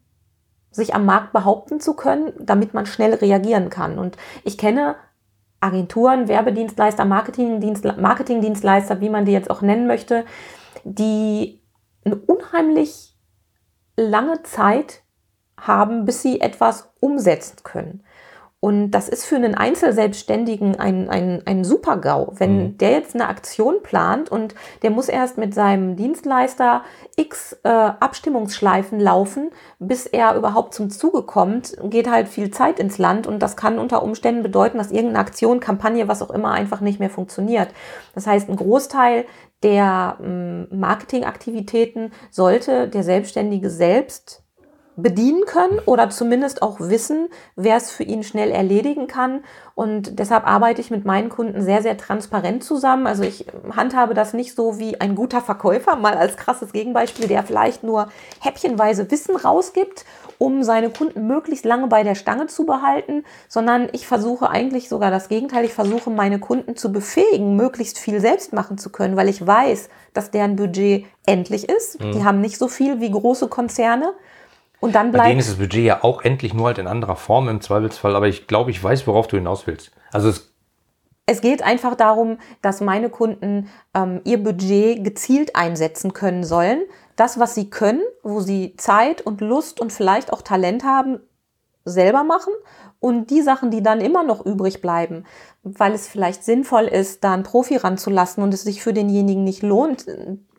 sich am Markt behaupten zu können, damit man schnell reagieren kann. Und ich kenne Agenturen, Werbedienstleister, Marketingdienstleister, Marketingdienstleister, wie man die jetzt auch nennen möchte, die eine unheimlich lange Zeit haben, bis sie etwas umsetzen können. Und das ist für einen Einzelselbstständigen ein, ein, ein Super-GAU. Wenn mhm. der jetzt eine Aktion plant und der muss erst mit seinem Dienstleister x äh, Abstimmungsschleifen laufen, bis er überhaupt zum Zuge kommt, geht halt viel Zeit ins Land und das kann unter Umständen bedeuten, dass irgendeine Aktion, Kampagne, was auch immer, einfach nicht mehr funktioniert. Das heißt, ein Großteil der ähm, Marketingaktivitäten sollte der Selbstständige selbst bedienen können oder zumindest auch wissen, wer es für ihn schnell erledigen kann. Und deshalb arbeite ich mit meinen Kunden sehr, sehr transparent zusammen. Also ich handhabe das nicht so wie ein guter Verkäufer, mal als krasses Gegenbeispiel, der vielleicht nur häppchenweise Wissen rausgibt, um seine Kunden möglichst lange bei der Stange zu behalten, sondern ich versuche eigentlich sogar das Gegenteil. Ich versuche meine Kunden zu befähigen, möglichst viel selbst machen zu können, weil ich weiß, dass deren Budget endlich ist. Mhm. Die haben nicht so viel wie große Konzerne. Und dann bleibt. Bei denen ist das Budget ja auch endlich nur halt in anderer Form im Zweifelsfall, aber ich glaube, ich weiß, worauf du hinaus willst. Also es es geht einfach darum, dass meine Kunden ähm, ihr Budget gezielt einsetzen können sollen. Das, was sie können, wo sie Zeit und Lust und vielleicht auch Talent haben, selber machen. Und die Sachen, die dann immer noch übrig bleiben, weil es vielleicht sinnvoll ist, da einen Profi ranzulassen und es sich für denjenigen nicht lohnt,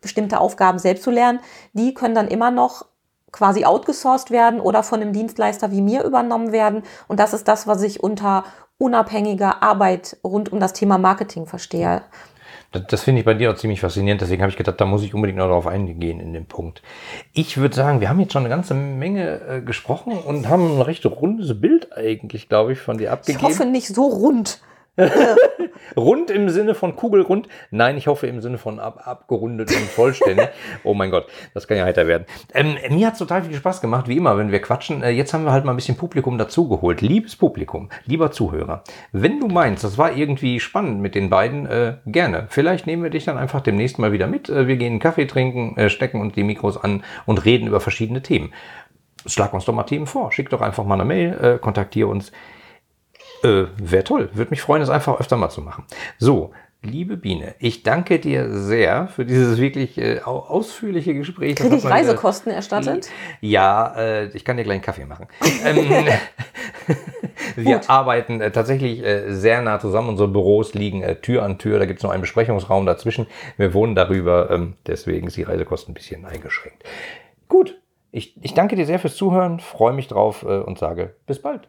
bestimmte Aufgaben selbst zu lernen, die können dann immer noch quasi outgesourced werden oder von einem Dienstleister wie mir übernommen werden. Und das ist das, was ich unter unabhängiger Arbeit rund um das Thema Marketing verstehe. Das, das finde ich bei dir auch ziemlich faszinierend. Deswegen habe ich gedacht, da muss ich unbedingt noch darauf eingehen in dem Punkt. Ich würde sagen, wir haben jetzt schon eine ganze Menge äh, gesprochen und haben ein recht rundes Bild eigentlich, glaube ich, von dir abgegeben. Ich hoffe nicht so rund. <laughs> Rund im Sinne von kugelrund? Nein, ich hoffe im Sinne von ab, abgerundet und vollständig. <laughs> oh mein Gott, das kann ja heiter werden. Ähm, mir hat es total viel Spaß gemacht, wie immer, wenn wir quatschen. Äh, jetzt haben wir halt mal ein bisschen Publikum dazugeholt. Liebes Publikum, lieber Zuhörer, wenn du meinst, das war irgendwie spannend mit den beiden, äh, gerne. Vielleicht nehmen wir dich dann einfach demnächst mal wieder mit. Äh, wir gehen einen Kaffee trinken, äh, stecken uns die Mikros an und reden über verschiedene Themen. Schlag uns doch mal Themen vor. Schick doch einfach mal eine Mail, äh, kontaktiere uns Äh, Wäre toll. Würde mich freuen, es einfach öfter mal zu machen. So, Liebe Biene, ich danke dir sehr für dieses wirklich äh, ausführliche Gespräch. Kriege ich Reisekosten erstattet? Ja, äh, ich kann dir gleich einen Kaffee machen. <laughs> ähm, wir arbeiten äh, tatsächlich äh, sehr nah zusammen. Unsere Büros liegen äh, Tür an Tür. Da gibt es noch einen Besprechungsraum dazwischen. Wir wohnen darüber. Ähm, deswegen ist die Reisekosten ein bisschen eingeschränkt. Gut, ich, ich danke dir sehr fürs Zuhören, freue mich drauf äh, und sage bis bald.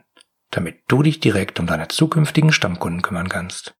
damit du dich direkt um deine zukünftigen Stammkunden kümmern kannst.